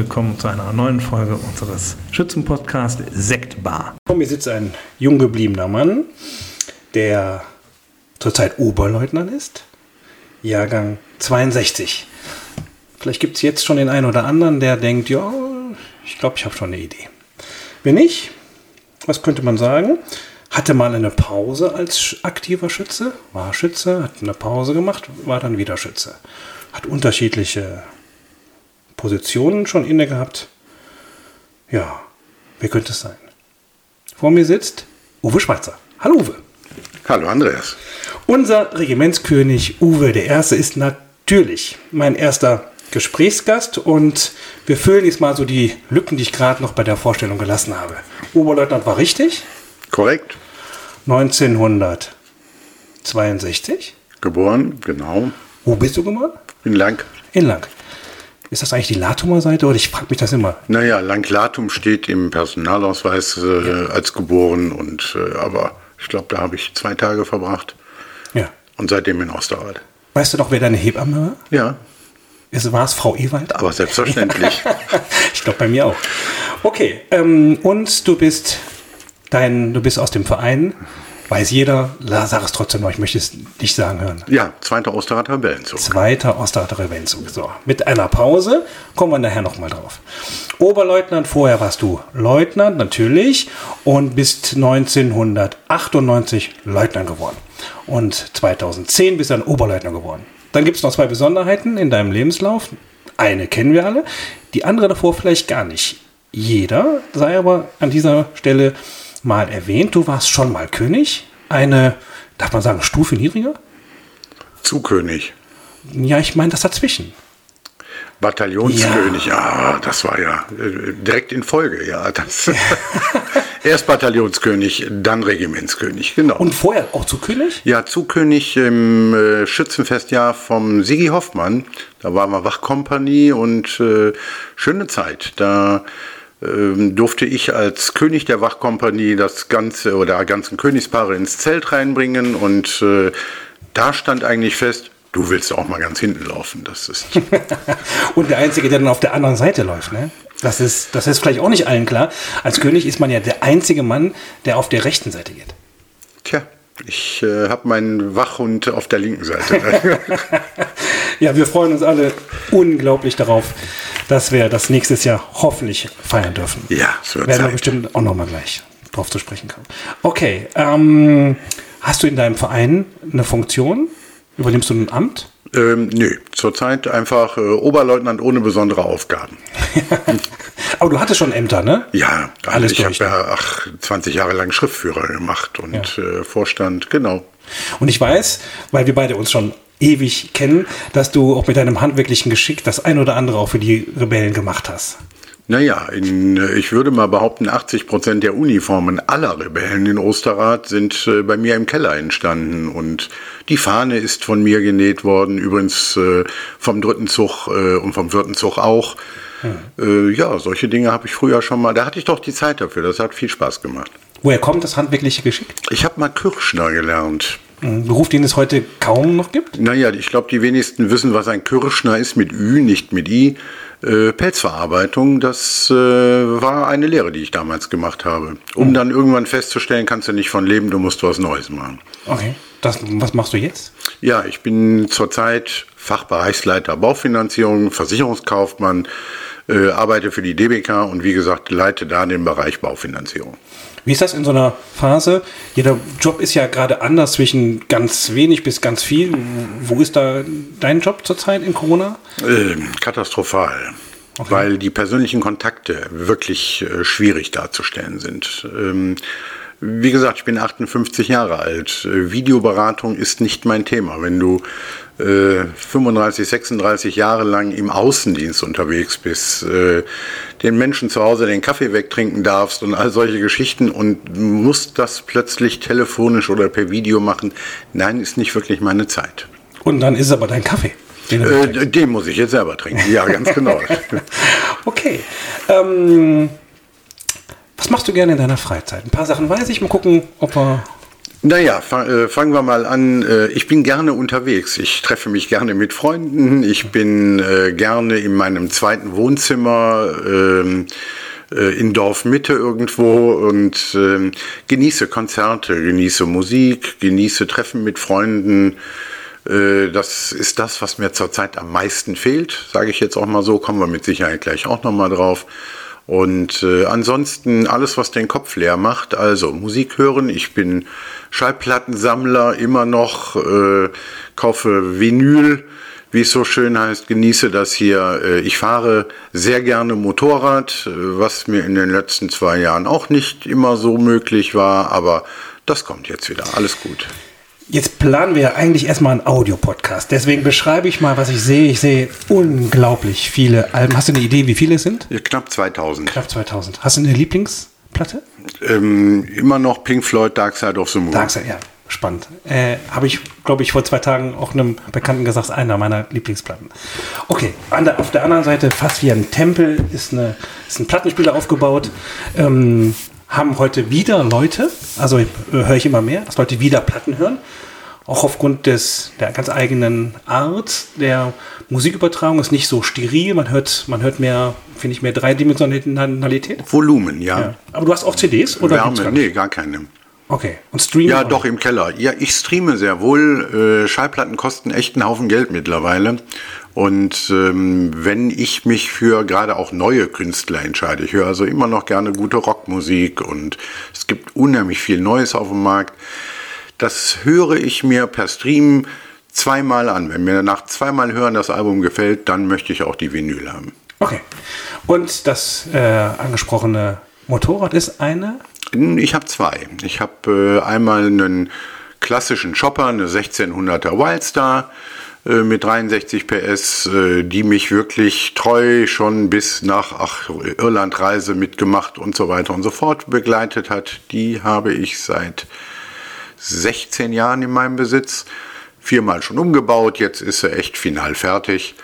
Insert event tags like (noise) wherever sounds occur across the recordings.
willkommen zu einer neuen Folge unseres Schützenpodcasts Sektbar. Vor mir sitzt ein jung gebliebener Mann, der zurzeit Oberleutnant ist, Jahrgang 62. Vielleicht gibt es jetzt schon den einen oder anderen, der denkt, ja, ich glaube, ich habe schon eine Idee. Wenn nicht, was könnte man sagen? Hatte mal eine Pause als aktiver Schütze, war Schütze, hat eine Pause gemacht, war dann wieder Schütze. Hat unterschiedliche Positionen schon inne gehabt. Ja, wer könnte es sein? Vor mir sitzt Uwe Schweizer. Hallo Uwe. Hallo Andreas. Unser Regimentskönig Uwe der Erste ist natürlich mein erster Gesprächsgast und wir füllen jetzt mal so die Lücken, die ich gerade noch bei der Vorstellung gelassen habe. Oberleutnant war richtig. Korrekt. 1962. Geboren, genau. Wo bist du geboren? In Lang. In Lang. Ist das eigentlich die Latumer Seite oder ich frage mich das immer? Naja, Lang-Latum steht im Personalausweis äh, ja. als geboren und äh, aber ich glaube, da habe ich zwei Tage verbracht. Ja. Und seitdem in Osterwald. Weißt du noch, wer deine Hebamme war? Ja. war es Frau Ewald? Aber selbstverständlich. (laughs) ich glaube bei mir auch. Okay, ähm, und du bist dein, du bist aus dem Verein Weiß jeder, sag es trotzdem noch, ich möchte es nicht sagen hören. Ja, zweiter Osterrater Rebellenzug. Zweiter Osterrater Rebellenzug. So, mit einer Pause kommen wir nachher nochmal drauf. Oberleutnant, vorher warst du Leutnant, natürlich, und bist 1998 Leutnant geworden. Und 2010 bist du dann Oberleutnant geworden. Dann gibt es noch zwei Besonderheiten in deinem Lebenslauf. Eine kennen wir alle, die andere davor vielleicht gar nicht. Jeder sei aber an dieser Stelle mal erwähnt, du warst schon mal König. Eine, darf man sagen, Stufe niedriger? Zu König. Ja, ich meine das dazwischen. Bataillonskönig, ja. ah, das war ja äh, direkt in Folge, ja. Das. (laughs) (laughs) Erst Bataillonskönig, dann Regimentskönig, genau. Und vorher auch zu König? Ja, zu König im äh, Schützenfestjahr vom Sigi Hoffmann. Da waren wir Wachkompanie und äh, schöne Zeit. Da durfte ich als König der Wachkompanie das ganze oder ganzen Königspaare ins Zelt reinbringen und äh, da stand eigentlich fest, du willst auch mal ganz hinten laufen. Das ist (laughs) und der Einzige, der dann auf der anderen Seite läuft, ne? Das ist, das ist vielleicht auch nicht allen klar. Als König ist man ja der einzige Mann, der auf der rechten Seite geht. Ich äh, habe meinen Wachhund auf der linken Seite. (laughs) ja, wir freuen uns alle unglaublich darauf, dass wir das nächstes Jahr hoffentlich feiern dürfen. Ja, das wird Werden wir bestimmt auch nochmal gleich drauf zu sprechen kommen. Okay, ähm, hast du in deinem Verein eine Funktion? Übernimmst du ein Amt? Ähm, nö, zurzeit einfach äh, Oberleutnant ohne besondere Aufgaben. (laughs) Aber du hattest schon Ämter, ne? Ja, Alles ich habe ja ach, 20 Jahre lang Schriftführer gemacht und ja. äh, Vorstand, genau. Und ich weiß, weil wir beide uns schon ewig kennen, dass du auch mit deinem handwerklichen Geschick das ein oder andere auch für die Rebellen gemacht hast. Naja, in, ich würde mal behaupten, 80 Prozent der Uniformen aller Rebellen in Osterrad sind äh, bei mir im Keller entstanden. Und die Fahne ist von mir genäht worden, übrigens äh, vom dritten Zug äh, und vom vierten Zug auch. Hm. ja, solche Dinge habe ich früher schon mal. Da hatte ich doch die Zeit dafür. Das hat viel Spaß gemacht. Woher kommt das handwerkliche Geschick? Ich habe mal Kirschner gelernt. Ein Beruf, den es heute kaum noch gibt? Naja, ich glaube, die wenigsten wissen, was ein Kirschner ist mit Ü, nicht mit I. Äh, Pelzverarbeitung, das äh, war eine Lehre, die ich damals gemacht habe. Um mhm. dann irgendwann festzustellen, kannst du nicht von leben, du musst was Neues machen. Okay. Das, was machst du jetzt? Ja, ich bin zurzeit Fachbereichsleiter Baufinanzierung, Versicherungskaufmann, äh, arbeite für die DBK und wie gesagt, leite da den Bereich Baufinanzierung. Wie ist das in so einer Phase? Jeder Job ist ja gerade anders zwischen ganz wenig bis ganz viel. Wo ist da dein Job zurzeit in Corona? Ähm, katastrophal. Okay. Weil die persönlichen Kontakte wirklich äh, schwierig darzustellen sind. Ähm, wie gesagt, ich bin 58 Jahre alt. Äh, Videoberatung ist nicht mein Thema. Wenn du äh, 35, 36 Jahre lang im Außendienst unterwegs bist, äh, den Menschen zu Hause den Kaffee wegtrinken darfst und all solche Geschichten und musst das plötzlich telefonisch oder per Video machen, nein, ist nicht wirklich meine Zeit. Und dann ist es aber dein Kaffee. Den, äh, den muss ich jetzt selber trinken, ja, ganz genau. (laughs) okay. Ähm was machst du gerne in deiner Freizeit? Ein paar Sachen weiß ich. Mal gucken, ob wir. Naja, äh, fangen wir mal an. Äh, ich bin gerne unterwegs. Ich treffe mich gerne mit Freunden. Ich bin äh, gerne in meinem zweiten Wohnzimmer ähm, in Dorfmitte irgendwo und ähm, genieße Konzerte, genieße Musik, genieße Treffen mit Freunden. Das ist das, was mir zurzeit am meisten fehlt, sage ich jetzt auch mal so. Kommen wir mit Sicherheit gleich auch nochmal drauf. Und äh, ansonsten alles, was den Kopf leer macht, also Musik hören. Ich bin Schallplattensammler immer noch, äh, kaufe Vinyl, wie es so schön heißt, genieße das hier. Äh, ich fahre sehr gerne Motorrad, äh, was mir in den letzten zwei Jahren auch nicht immer so möglich war, aber das kommt jetzt wieder. Alles gut. Jetzt planen wir ja eigentlich erstmal einen Audiopodcast. Deswegen beschreibe ich mal, was ich sehe. Ich sehe unglaublich viele Alben. Hast du eine Idee, wie viele es sind? Knapp 2000. Knapp 2000. Hast du eine Lieblingsplatte? Ähm, immer noch Pink Floyd, Dark Side of the Moon. Dark Side, ja. Spannend. Äh, Habe ich, glaube ich, vor zwei Tagen auch einem Bekannten gesagt, einer meiner Lieblingsplatten. Okay, der, auf der anderen Seite, fast wie ein Tempel, ist, eine, ist ein Plattenspieler aufgebaut. Ähm, haben heute wieder Leute, also äh, höre ich immer mehr, dass Leute wieder Platten hören. Auch aufgrund des, der ganz eigenen Art der Musikübertragung ist nicht so steril. Man hört, man hört mehr, finde ich, mehr Dreidimensionalität. Volumen, ja. ja. Aber du hast auch CDs oder? Wärme, gar nee, gar keine. Okay. Und streamen? Ja, doch, im Keller. Ja, ich streame sehr wohl. Äh, Schallplatten kosten echt einen Haufen Geld mittlerweile. Und ähm, wenn ich mich für gerade auch neue Künstler entscheide, ich höre also immer noch gerne gute Rockmusik und es gibt unheimlich viel Neues auf dem Markt, das höre ich mir per Stream zweimal an. Wenn mir nach zweimal hören das Album gefällt, dann möchte ich auch die Vinyl haben. Okay. Und das äh, angesprochene Motorrad ist eine? Ich habe zwei. Ich habe äh, einmal einen klassischen Chopper, eine 1600er Wildstar mit 63 PS, äh, die mich wirklich treu schon bis nach ach, Irlandreise mitgemacht und so weiter und so fort begleitet hat. Die habe ich seit 16 Jahren in meinem Besitz. Viermal schon umgebaut, jetzt ist sie echt final fertig.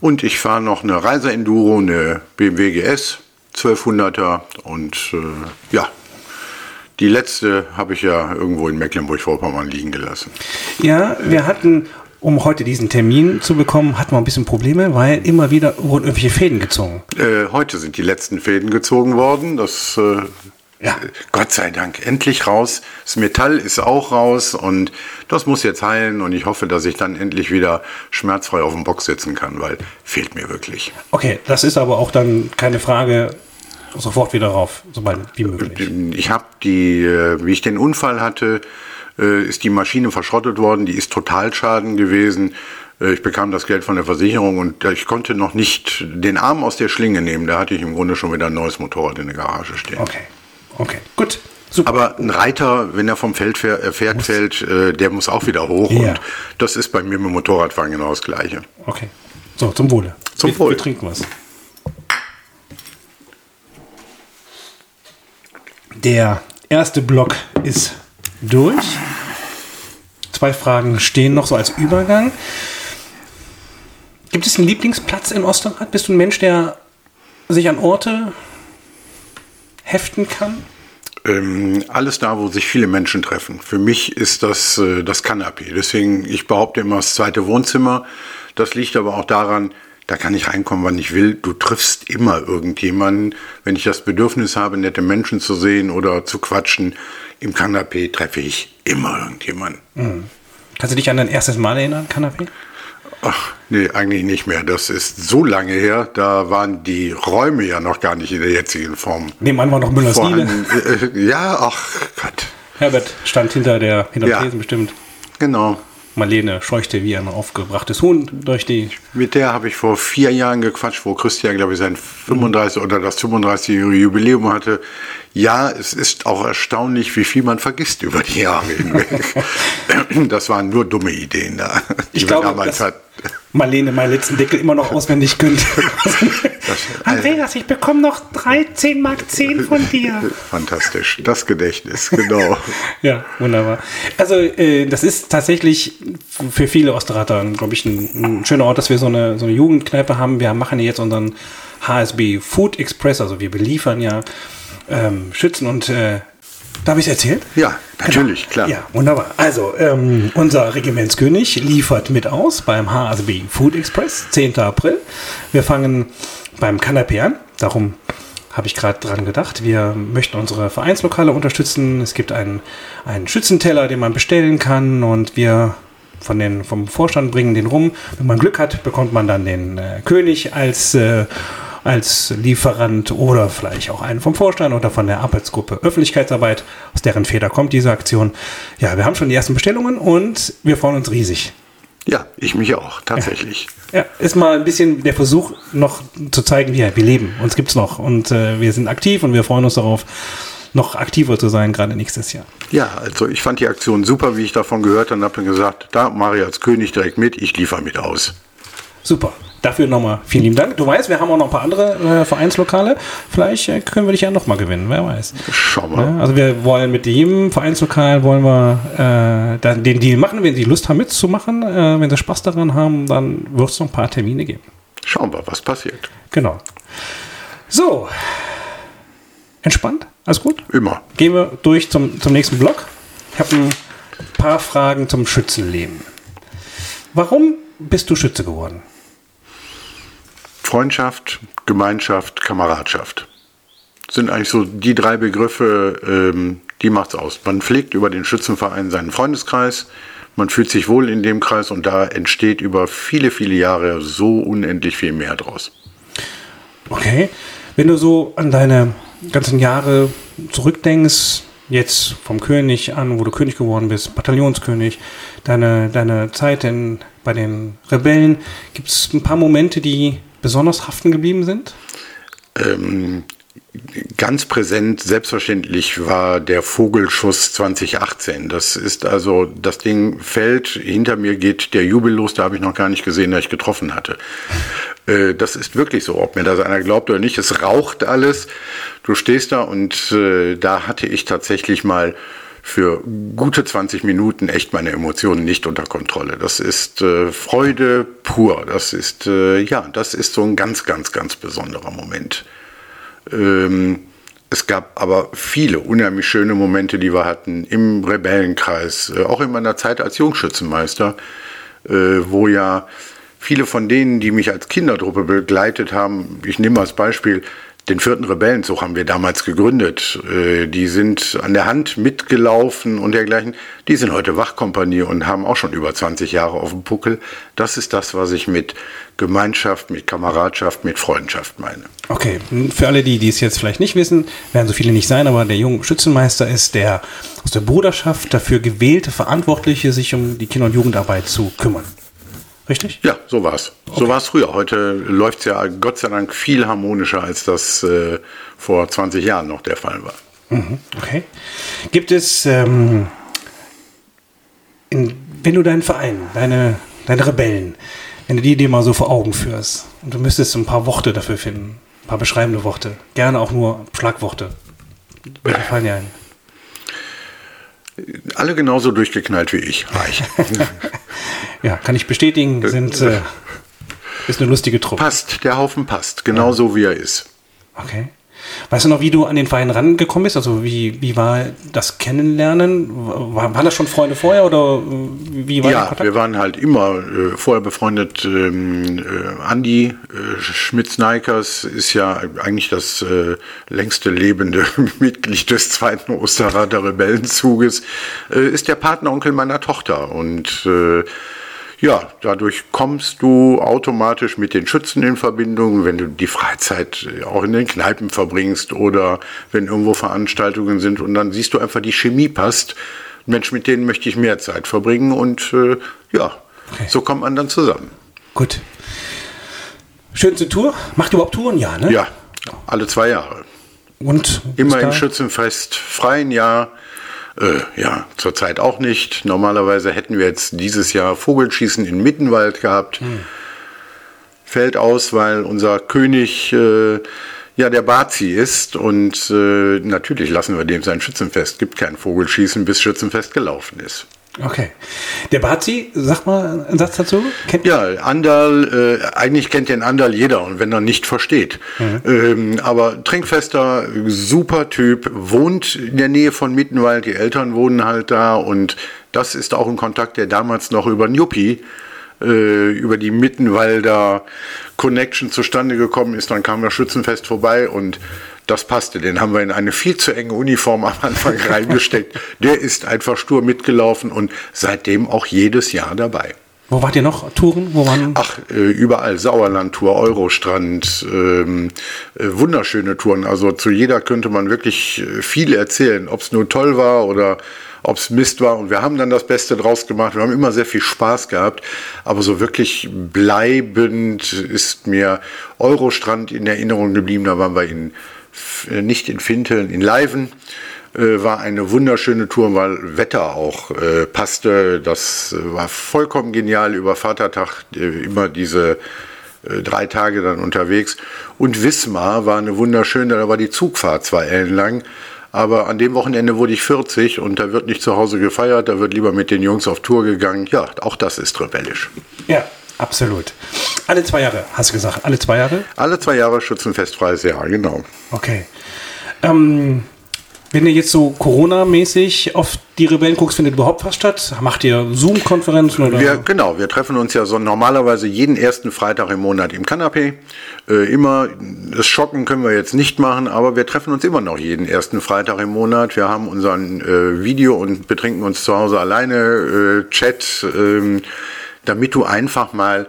Und ich fahre noch eine Reiseenduro, eine BMW GS 1200er und äh, ja, die letzte habe ich ja irgendwo in Mecklenburg-Vorpommern liegen gelassen. Ja, wir hatten um heute diesen Termin zu bekommen, hatten wir ein bisschen Probleme, weil immer wieder wurden irgendwelche Fäden gezogen. Äh, heute sind die letzten Fäden gezogen worden. Das äh, ja. Gott sei Dank endlich raus. Das Metall ist auch raus und das muss jetzt heilen und ich hoffe, dass ich dann endlich wieder schmerzfrei auf dem Box sitzen kann, weil fehlt mir wirklich. Okay, das ist aber auch dann keine Frage sofort wieder rauf, sobald wie möglich. Ich habe die, äh, wie ich den Unfall hatte, äh, ist die Maschine verschrottet worden, die ist Totalschaden gewesen. Äh, ich bekam das Geld von der Versicherung und ich konnte noch nicht den Arm aus der Schlinge nehmen. Da hatte ich im Grunde schon wieder ein neues Motorrad in der Garage stehen. Okay, okay, gut. Super. Aber ein Reiter, wenn er vom Feld fährt, Pferd fällt, der muss auch wieder hoch. Ja. Und das ist bei mir mit dem Motorradfahren genau das Gleiche. Okay. So, zum Wohle. Zum wir, Wohl. Wir trinken was. Der erste Block ist durch. Zwei Fragen stehen noch so als Übergang. Gibt es einen Lieblingsplatz in Osterrad? Bist du ein Mensch, der sich an Orte heften kann? Ähm, alles da, wo sich viele Menschen treffen. Für mich ist das äh, das Kanapee. Deswegen, ich behaupte immer das zweite Wohnzimmer. Das liegt aber auch daran, da kann ich reinkommen, wann ich will. Du triffst immer irgendjemanden. Wenn ich das Bedürfnis habe, nette Menschen zu sehen oder zu quatschen, im Kanapee treffe ich immer irgendjemanden. Mhm. Kannst du dich an dein erstes Mal erinnern, Kanapee? Ach, nee, eigentlich nicht mehr. Das ist so lange her, da waren die Räume ja noch gar nicht in der jetzigen Form. Nebenan war noch Müllers Diele. Äh, ja, ach Gott. Herbert stand hinter der hinter ja, Tresen bestimmt. Genau. Marlene scheuchte wie ein aufgebrachtes Huhn durch die. Mit der habe ich vor vier Jahren gequatscht, wo Christian, glaube ich, sein 35 oder das 35-jährige Jubiläum hatte. Ja, es ist auch erstaunlich, wie viel man vergisst über die Jahre hinweg. (laughs) das waren nur dumme Ideen da, die ich glaube, damals hatten. Marlene meinen letzten Deckel immer noch auswendig könnte. (laughs) Andreas, ich bekomme noch 13 Mark 10 von dir. (laughs) Fantastisch, das Gedächtnis, genau. (laughs) ja, wunderbar. Also äh, das ist tatsächlich für viele Osterrater, glaube ich, ein, ein, schöner Ort, dass wir so eine, so eine Jugendkneipe haben. Wir machen jetzt unseren HSB Food Express, also wir beliefern ja ähm, Schützen und äh, Darf ich es erzählen? Ja, natürlich, genau. klar. Ja, wunderbar. Also, ähm, unser Regimentskönig liefert mit aus beim HSB Food Express, 10. April. Wir fangen beim Kanapé an. Darum habe ich gerade dran gedacht. Wir möchten unsere Vereinslokale unterstützen. Es gibt einen, einen Schützenteller, den man bestellen kann und wir von den, vom Vorstand bringen den rum. Wenn man Glück hat, bekommt man dann den äh, König als äh, als Lieferant oder vielleicht auch einen vom Vorstand oder von der Arbeitsgruppe Öffentlichkeitsarbeit, aus deren Feder kommt diese Aktion. Ja, wir haben schon die ersten Bestellungen und wir freuen uns riesig. Ja, ich mich auch, tatsächlich. Ja, ja ist mal ein bisschen der Versuch, noch zu zeigen, wir, wir leben, uns gibt es noch und äh, wir sind aktiv und wir freuen uns darauf, noch aktiver zu sein, gerade nächstes Jahr. Ja, also ich fand die Aktion super, wie ich davon gehört habe und habe gesagt, da mache ich als König direkt mit, ich liefere mit aus. Super. Dafür nochmal vielen lieben Dank. Du weißt, wir haben auch noch ein paar andere äh, Vereinslokale. Vielleicht äh, können wir dich ja nochmal gewinnen, wer weiß. Schau mal. Ja, also wir wollen mit jedem Vereinslokal wollen wir äh, dann den Deal machen, wenn sie Lust haben mitzumachen. Äh, wenn sie Spaß daran haben, dann wird es noch ein paar Termine geben. Schauen wir, was passiert. Genau. So. Entspannt? Alles gut? Immer. Gehen wir durch zum, zum nächsten Block. Ich habe ein paar Fragen zum Schützenleben. Warum bist du Schütze geworden? Freundschaft, Gemeinschaft, Kameradschaft. Das sind eigentlich so die drei Begriffe, ähm, die macht's aus. Man pflegt über den Schützenverein seinen Freundeskreis, man fühlt sich wohl in dem Kreis und da entsteht über viele, viele Jahre so unendlich viel mehr draus. Okay. Wenn du so an deine ganzen Jahre zurückdenkst, jetzt vom König an, wo du König geworden bist, Bataillonskönig, deine, deine Zeit in, bei den Rebellen, gibt es ein paar Momente, die besonders haften geblieben sind? Ähm, ganz präsent, selbstverständlich, war der Vogelschuss 2018. Das ist also, das Ding fällt, hinter mir geht der Jubel los, da habe ich noch gar nicht gesehen, dass ich getroffen hatte. Äh, das ist wirklich so, ob mir das einer glaubt oder nicht. Es raucht alles. Du stehst da und äh, da hatte ich tatsächlich mal für gute 20 Minuten echt meine Emotionen nicht unter Kontrolle. Das ist äh, Freude pur. Das ist, äh, ja, das ist so ein ganz, ganz, ganz besonderer Moment. Ähm, es gab aber viele unheimlich schöne Momente, die wir hatten im Rebellenkreis, äh, auch in meiner Zeit als Jungschützenmeister, äh, wo ja viele von denen, die mich als Kindertruppe begleitet haben, ich nehme als Beispiel den vierten Rebellenzug haben wir damals gegründet. Äh, die sind an der Hand mitgelaufen und dergleichen. Die sind heute Wachkompanie und haben auch schon über 20 Jahre auf dem Puckel. Das ist das, was ich mit Gemeinschaft, mit Kameradschaft, mit Freundschaft meine. Okay, für alle, die, die es jetzt vielleicht nicht wissen, werden so viele nicht sein, aber der junge Schützenmeister ist der aus der Bruderschaft dafür gewählte Verantwortliche, sich um die Kinder- und Jugendarbeit zu kümmern. Richtig? Ja, so war es. Okay. So war es früher. Heute läuft es ja Gott sei Dank viel harmonischer, als das äh, vor 20 Jahren noch der Fall war. Mhm, okay. Gibt es, ähm, in, wenn du deinen Verein, deine, deine Rebellen, wenn du die dir mal so vor Augen führst und du müsstest ein paar Worte dafür finden, ein paar beschreibende Worte, gerne auch nur Schlagworte. Welche fallen dir ein? Alle genauso durchgeknallt wie ich. Reich. (laughs) ja, kann ich bestätigen. Sind, äh, ist eine lustige Truppe. Passt, der Haufen passt. Genauso ja. wie er ist. Okay. Weißt du noch, wie du an den Verein rangekommen bist? Also wie, wie war das Kennenlernen? War, waren das schon Freunde vorher oder äh, wie war Ja, wir waren halt immer äh, vorher befreundet. Ähm, äh, Andi äh, Schmitz-Neikers ist ja eigentlich das äh, längste lebende (laughs) Mitglied des zweiten Osterrader Rebellenzuges, äh, ist der Partneronkel meiner Tochter und äh, ja, dadurch kommst du automatisch mit den Schützen in Verbindung, wenn du die Freizeit auch in den Kneipen verbringst oder wenn irgendwo Veranstaltungen sind und dann siehst du einfach, die Chemie passt. Mensch, mit denen möchte ich mehr Zeit verbringen und äh, ja, okay. so kommt man dann zusammen. Gut. Schönste Tour? Macht überhaupt Touren? Ja, ne? Ja, alle zwei Jahre. Und? Immer im Schützenfest, freien Jahr. Äh, ja, zurzeit auch nicht. Normalerweise hätten wir jetzt dieses Jahr Vogelschießen in Mittenwald gehabt. Hm. Fällt aus, weil unser König äh, ja der Bazi ist und äh, natürlich lassen wir dem sein Schützenfest. Gibt kein Vogelschießen, bis Schützenfest gelaufen ist. Okay. Der Bazi, sag mal einen Satz dazu. Kennt ja, Andal, äh, eigentlich kennt den Andal jeder und wenn er nicht versteht. Mhm. Ähm, aber trinkfester, super Typ, wohnt in der Nähe von Mittenwald, die Eltern wohnen halt da und das ist auch ein Kontakt, der damals noch über Njupi, äh, über die Mittenwalder Connection zustande gekommen ist. Dann kam das Schützenfest vorbei und das passte. Den haben wir in eine viel zu enge Uniform am Anfang (laughs) reingesteckt. Der ist einfach stur mitgelaufen und seitdem auch jedes Jahr dabei. Wo wart ihr noch? Touren? Wo waren? Ach, äh, überall. Sauerland-Tour, Eurostrand, ähm, äh, wunderschöne Touren. Also zu jeder könnte man wirklich äh, viel erzählen, ob es nur toll war oder ob es Mist war. Und wir haben dann das Beste draus gemacht. Wir haben immer sehr viel Spaß gehabt. Aber so wirklich bleibend ist mir Eurostrand in Erinnerung geblieben. Da waren wir in nicht in Finteln, in Leiven. Äh, war eine wunderschöne Tour, weil Wetter auch äh, passte. Das äh, war vollkommen genial über Vatertag, äh, immer diese äh, drei Tage dann unterwegs. Und Wismar war eine wunderschöne, da war die Zugfahrt zwei Ellen lang. Aber an dem Wochenende wurde ich 40 und da wird nicht zu Hause gefeiert, da wird lieber mit den Jungs auf Tour gegangen. Ja, auch das ist rebellisch. Ja, Absolut. Alle zwei Jahre, hast du gesagt? Alle zwei Jahre? Alle zwei Jahre schützenfestfreies Jahr, genau. Okay. Ähm, wenn ihr jetzt so Corona-mäßig auf die Rebellen guckst, findet überhaupt was statt? Macht ihr Zoom-Konferenzen? Wir, genau, wir treffen uns ja so normalerweise jeden ersten Freitag im Monat im Kanapé. Äh, immer, das Schocken können wir jetzt nicht machen, aber wir treffen uns immer noch jeden ersten Freitag im Monat. Wir haben unseren äh, Video und betrinken uns zu Hause alleine, äh, Chat. Ähm, damit du einfach mal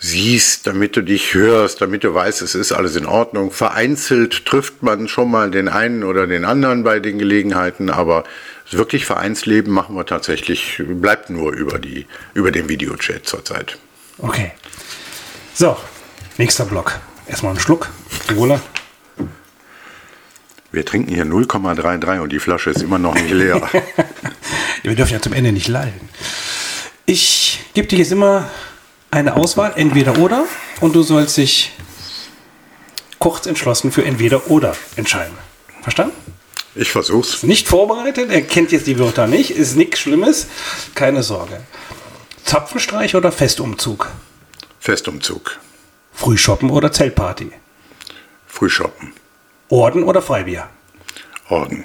siehst, damit du dich hörst, damit du weißt, es ist alles in Ordnung. Vereinzelt trifft man schon mal den einen oder den anderen bei den Gelegenheiten, aber wirklich Vereinsleben machen wir tatsächlich, bleibt nur über, die, über den Videochat zurzeit. Okay. So, nächster Block. Erstmal einen Schluck. Wohler. Wir trinken hier 0,33 und die Flasche ist immer noch nicht leer. (laughs) Wir dürfen ja zum Ende nicht leiden. Ich gebe dir jetzt immer eine Auswahl, entweder oder, und du sollst dich kurz entschlossen für entweder oder entscheiden. Verstanden? Ich versuch's. Ist nicht vorbereitet, er kennt jetzt die Wörter nicht, ist nichts Schlimmes, keine Sorge. Zapfenstreich oder Festumzug? Festumzug. Frühshoppen oder Zeltparty? Frühshoppen. Orden oder Freibier? Orden.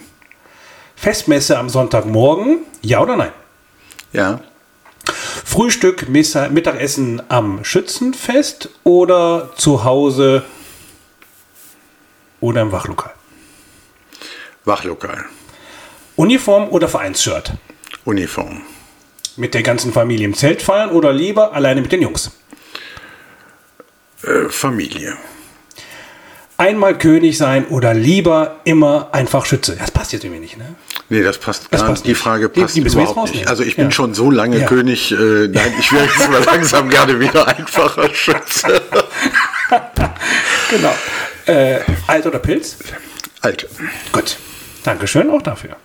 Festmesse am Sonntagmorgen, ja oder nein? Ja. Frühstück, Mittagessen am Schützenfest oder zu Hause oder im Wachlokal? Wachlokal. Uniform oder Vereinsshirt? Uniform. Mit der ganzen Familie im Zelt feiern oder lieber alleine mit den Jungs? Äh, Familie. Einmal König sein oder lieber immer einfach Schütze? Das passt jetzt irgendwie nicht, ne? Nee, das passt das gar nicht. Die Frage passt die, die überhaupt nicht. Also ich bin ja. schon so lange ja. König. Äh, nein, ich wäre jetzt mal (laughs) langsam gerne wieder einfacher Schütze. (laughs) genau. Äh, alt oder Pilz? Alt. Gut. Dankeschön auch dafür.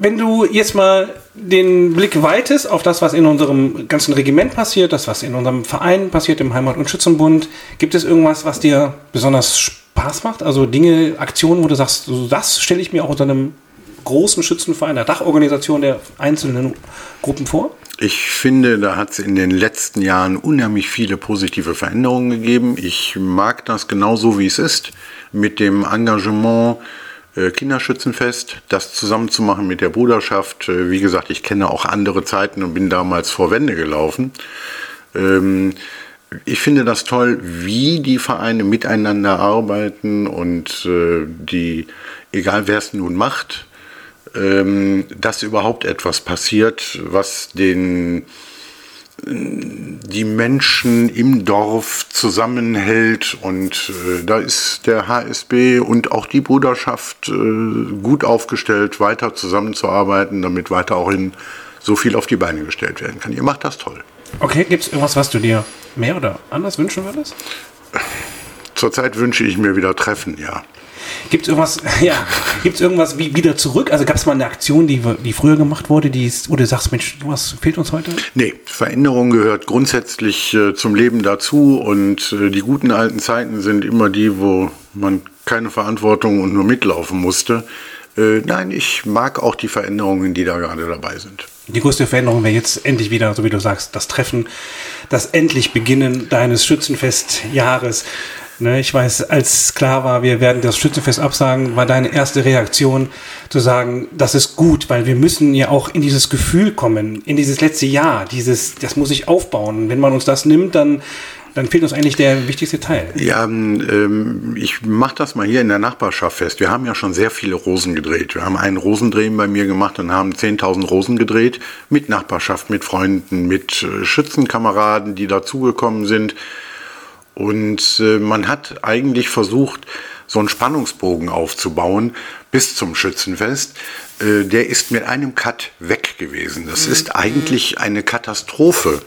Wenn du jetzt mal den Blick weitest auf das, was in unserem ganzen Regiment passiert, das, was in unserem Verein passiert, im Heimat- und Schützenbund, gibt es irgendwas, was dir besonders Spaß macht? Also Dinge, Aktionen, wo du sagst, so das stelle ich mir auch unter einem großen Schützenverein, der Dachorganisation der einzelnen Gruppen vor? Ich finde, da hat es in den letzten Jahren unheimlich viele positive Veränderungen gegeben. Ich mag das genauso, wie es ist, mit dem Engagement äh, Kinderschützenfest, das zusammenzumachen mit der Bruderschaft. Äh, wie gesagt, ich kenne auch andere Zeiten und bin damals vor Wände gelaufen. Ähm, ich finde das toll, wie die Vereine miteinander arbeiten und äh, die, egal wer es nun macht, ähm, dass überhaupt etwas passiert, was den die Menschen im Dorf zusammenhält und äh, da ist der HSB und auch die Bruderschaft äh, gut aufgestellt, weiter zusammenzuarbeiten, damit weiter auch in so viel auf die Beine gestellt werden kann. Ihr macht das toll. Okay, gibt es irgendwas, was du dir mehr oder anders wünschen würdest? Zurzeit wünsche ich mir wieder Treffen, ja. Gibt es irgendwas, (laughs) ja, gibt's irgendwas wie wieder zurück? Also gab es mal eine Aktion, die, die früher gemacht wurde, die wo du sagst, Mensch, was fehlt uns heute? Nee, Veränderung gehört grundsätzlich äh, zum Leben dazu und äh, die guten alten Zeiten sind immer die, wo man keine Verantwortung und nur mitlaufen musste. Äh, nein, ich mag auch die Veränderungen, die da gerade dabei sind. Die größte Veränderung wäre jetzt endlich wieder, so wie du sagst, das Treffen, das endlich Beginnen deines Schützenfestjahres. Ne, ich weiß, als klar war, wir werden das Schützenfest absagen, war deine erste Reaktion zu sagen, das ist gut, weil wir müssen ja auch in dieses Gefühl kommen, in dieses letzte Jahr, dieses, das muss ich aufbauen. Wenn man uns das nimmt, dann dann fehlt uns eigentlich der wichtigste Teil. Ja, ähm, ich mache das mal hier in der Nachbarschaft fest. Wir haben ja schon sehr viele Rosen gedreht. Wir haben einen Rosendrehen bei mir gemacht und haben 10.000 Rosen gedreht mit Nachbarschaft, mit Freunden, mit äh, Schützenkameraden, die dazugekommen sind. Und äh, man hat eigentlich versucht, so einen Spannungsbogen aufzubauen bis zum Schützenfest. Äh, der ist mit einem Cut weg gewesen. Das mhm. ist eigentlich eine Katastrophe,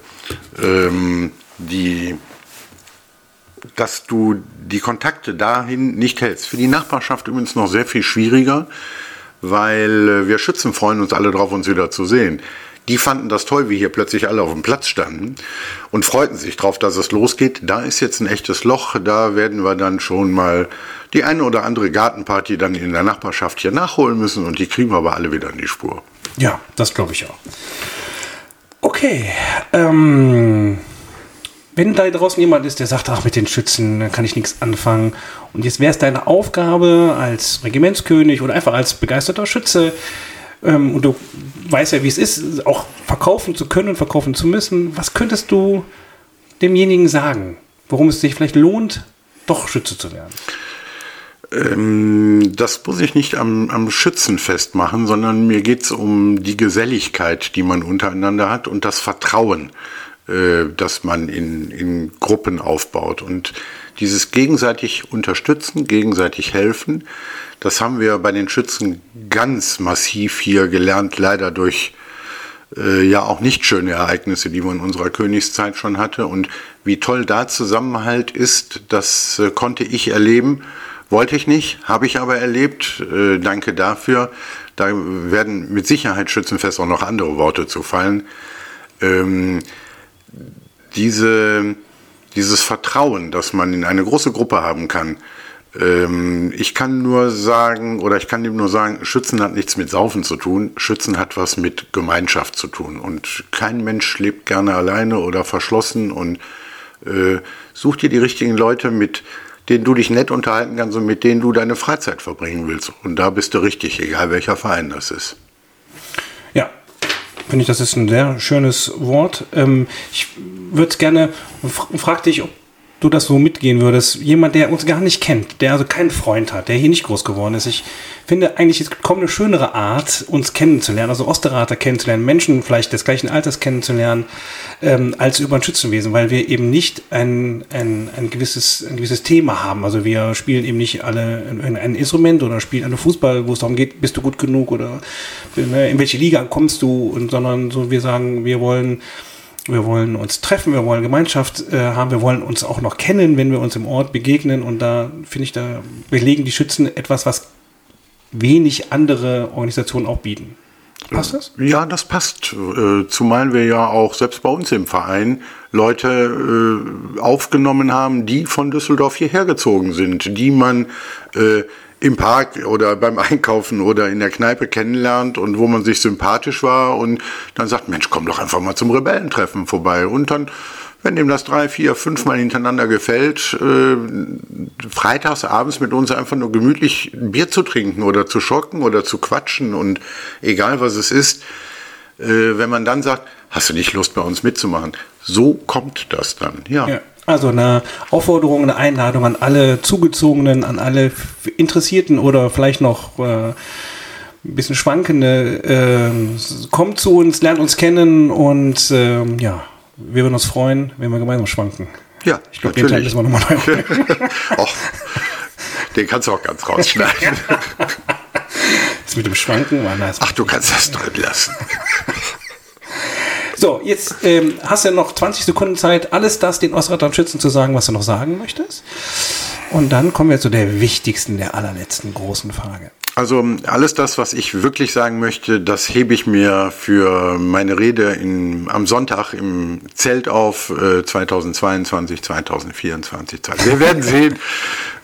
ähm, die, dass du die Kontakte dahin nicht hältst. Für die Nachbarschaft übrigens noch sehr viel schwieriger, weil äh, wir Schützen freuen uns alle drauf, uns wieder zu sehen. Die fanden das toll, wie hier plötzlich alle auf dem Platz standen und freuten sich drauf, dass es losgeht. Da ist jetzt ein echtes Loch. Da werden wir dann schon mal die eine oder andere Gartenparty dann in der Nachbarschaft hier nachholen müssen und die kriegen wir aber alle wieder in die Spur. Ja, das glaube ich auch. Okay. Ähm, wenn da draußen jemand ist, der sagt, ach, mit den Schützen kann ich nichts anfangen. Und jetzt wäre es deine Aufgabe als Regimentskönig oder einfach als begeisterter Schütze, ähm, und du weißt ja, wie es ist, auch verkaufen zu können und verkaufen zu müssen. Was könntest du demjenigen sagen, warum es sich vielleicht lohnt, doch Schütze zu werden? Ähm, das muss ich nicht am, am Schützen festmachen, sondern mir geht es um die Geselligkeit, die man untereinander hat und das Vertrauen, äh, das man in, in Gruppen aufbaut. Und dieses gegenseitig unterstützen, gegenseitig helfen, das haben wir bei den Schützen ganz massiv hier gelernt, leider durch äh, ja auch nicht schöne Ereignisse, die man in unserer Königszeit schon hatte. Und wie toll da Zusammenhalt ist, das äh, konnte ich erleben. Wollte ich nicht, habe ich aber erlebt. Äh, danke dafür. Da werden mit Sicherheit Schützenfest auch noch andere Worte zu fallen. Ähm, diese, dieses Vertrauen, das man in eine große Gruppe haben kann, ähm, ich kann nur sagen, oder ich kann ihm nur sagen, Schützen hat nichts mit Saufen zu tun. Schützen hat was mit Gemeinschaft zu tun. Und kein Mensch lebt gerne alleine oder verschlossen und äh, such dir die richtigen Leute, mit denen du dich nett unterhalten kannst und mit denen du deine Freizeit verbringen willst. Und da bist du richtig, egal welcher Verein das ist. Finde ich, das ist ein sehr schönes Wort. Ähm, ich würde gerne, frag dich, ob du das so mitgehen würdest. Jemand, der uns gar nicht kennt, der also keinen Freund hat, der hier nicht groß geworden ist. Ich finde eigentlich, es kommt eine schönere Art, uns kennenzulernen, also Osterater kennenzulernen, Menschen vielleicht des gleichen Alters kennenzulernen, ähm, als über ein Schützenwesen, weil wir eben nicht ein, ein, ein, gewisses, ein gewisses Thema haben. Also wir spielen eben nicht alle ein, Instrument oder spielen eine Fußball, wo es darum geht, bist du gut genug oder ne, in welche Liga kommst du, und, sondern so wir sagen, wir wollen wir wollen uns treffen, wir wollen Gemeinschaft äh, haben, wir wollen uns auch noch kennen, wenn wir uns im Ort begegnen. Und da finde ich, da belegen die Schützen etwas, was wenig andere Organisationen auch bieten. Passt das? Ja, das passt. Äh, zumal wir ja auch selbst bei uns im Verein Leute äh, aufgenommen haben, die von Düsseldorf hierher gezogen sind, die man äh, im Park oder beim Einkaufen oder in der Kneipe kennenlernt und wo man sich sympathisch war und dann sagt, Mensch, komm doch einfach mal zum Rebellentreffen vorbei. Und dann, wenn dem das drei, vier, fünf Mal hintereinander gefällt, äh, freitags abends mit uns einfach nur gemütlich Bier zu trinken oder zu schocken oder zu quatschen und egal was es ist, äh, wenn man dann sagt, hast du nicht Lust bei uns mitzumachen? So kommt das dann, ja. ja. Also eine Aufforderung, eine Einladung an alle Zugezogenen, an alle Interessierten oder vielleicht noch äh, ein bisschen Schwankende. Äh, kommt zu uns, lernt uns kennen und äh, ja, wir würden uns freuen, wenn wir gemeinsam schwanken. Ja, ich glaube, den Teil müssen wir nochmal (laughs) neu Och, Den kannst du auch ganz rausschneiden. (laughs) das mit dem Schwanken war nice. Ach, du kannst das drin lassen. So, jetzt ähm, hast du noch 20 Sekunden Zeit, alles das den Ostradern Schützen zu sagen, was du noch sagen möchtest. Und dann kommen wir zu der wichtigsten, der allerletzten großen Frage. Also alles das, was ich wirklich sagen möchte, das hebe ich mir für meine Rede in, am Sonntag im Zelt auf äh, 2022, 2024. Wir werden sehen. (laughs)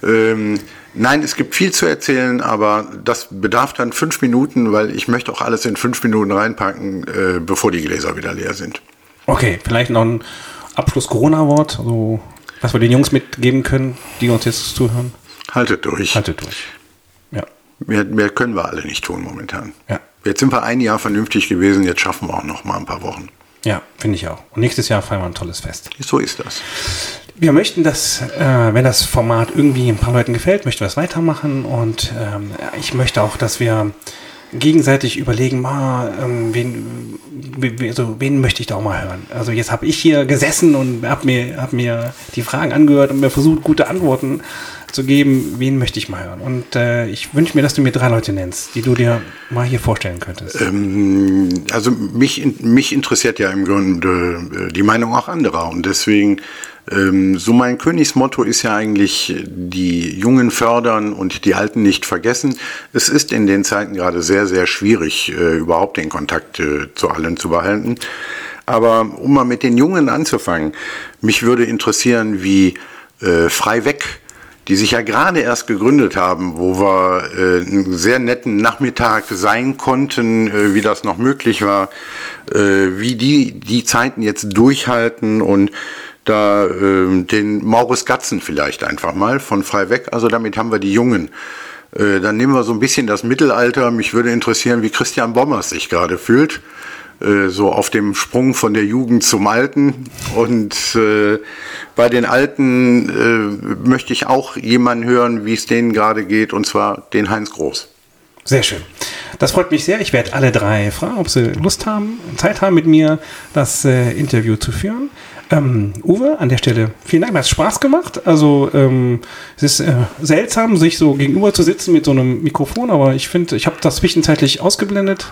Ähm, Nein, es gibt viel zu erzählen, aber das bedarf dann fünf Minuten, weil ich möchte auch alles in fünf Minuten reinpacken, äh, bevor die Gläser wieder leer sind. Okay, vielleicht noch ein Abschluss-Corona-Wort, also, was wir den Jungs mitgeben können, die uns jetzt zuhören. Haltet durch. Haltet durch. Ja. Mehr, mehr können wir alle nicht tun momentan. Ja. Jetzt sind wir ein Jahr vernünftig gewesen, jetzt schaffen wir auch noch mal ein paar Wochen. Ja, finde ich auch. Und nächstes Jahr feiern wir ein tolles Fest. So ist das. Wir möchten, dass, äh, wenn das Format irgendwie ein paar Leuten gefällt, möchten wir es weitermachen. Und ähm, ich möchte auch, dass wir gegenseitig überlegen, ah, ähm, wen, also, wen möchte ich da auch mal hören. Also jetzt habe ich hier gesessen und habe mir, hab mir die Fragen angehört und mir versucht, gute Antworten zu geben, wen möchte ich mal hören. Und äh, ich wünsche mir, dass du mir drei Leute nennst, die du dir mal hier vorstellen könntest. Ähm, also mich, mich interessiert ja im Grunde äh, die Meinung auch anderer und deswegen ähm, so mein Königsmotto ist ja eigentlich, die Jungen fördern und die Alten nicht vergessen. Es ist in den Zeiten gerade sehr, sehr schwierig, äh, überhaupt den Kontakt äh, zu allen zu behalten. Aber um mal mit den Jungen anzufangen, mich würde interessieren, wie äh, frei weg die sich ja gerade erst gegründet haben, wo wir äh, einen sehr netten Nachmittag sein konnten, äh, wie das noch möglich war, äh, wie die die Zeiten jetzt durchhalten und da äh, den Maurus Gatzen vielleicht einfach mal von frei weg. Also damit haben wir die Jungen. Äh, dann nehmen wir so ein bisschen das Mittelalter. Mich würde interessieren, wie Christian Bommers sich gerade fühlt. Äh, so auf dem Sprung von der Jugend zum Alten. Und äh, bei den Alten äh, möchte ich auch jemanden hören, wie es denen gerade geht, und zwar den Heinz Groß. Sehr schön. Das freut mich sehr. Ich werde alle drei fragen, ob sie Lust haben, Zeit haben, mit mir das äh, Interview zu führen. Ähm, Uwe, an der Stelle vielen Dank, mir hat Spaß gemacht. Also ähm, es ist äh, seltsam, sich so gegenüber zu sitzen mit so einem Mikrofon, aber ich finde, ich habe das zwischenzeitlich ausgeblendet.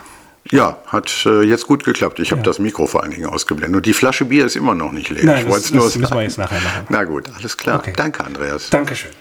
Ja, hat äh, jetzt gut geklappt. Ich habe das Mikro vor allen Dingen ausgeblendet. Und die Flasche Bier ist immer noch nicht leer. Nein, ich das, das müssen wir jetzt nachher machen. Na gut, alles klar. Okay. Danke, Andreas. Dankeschön.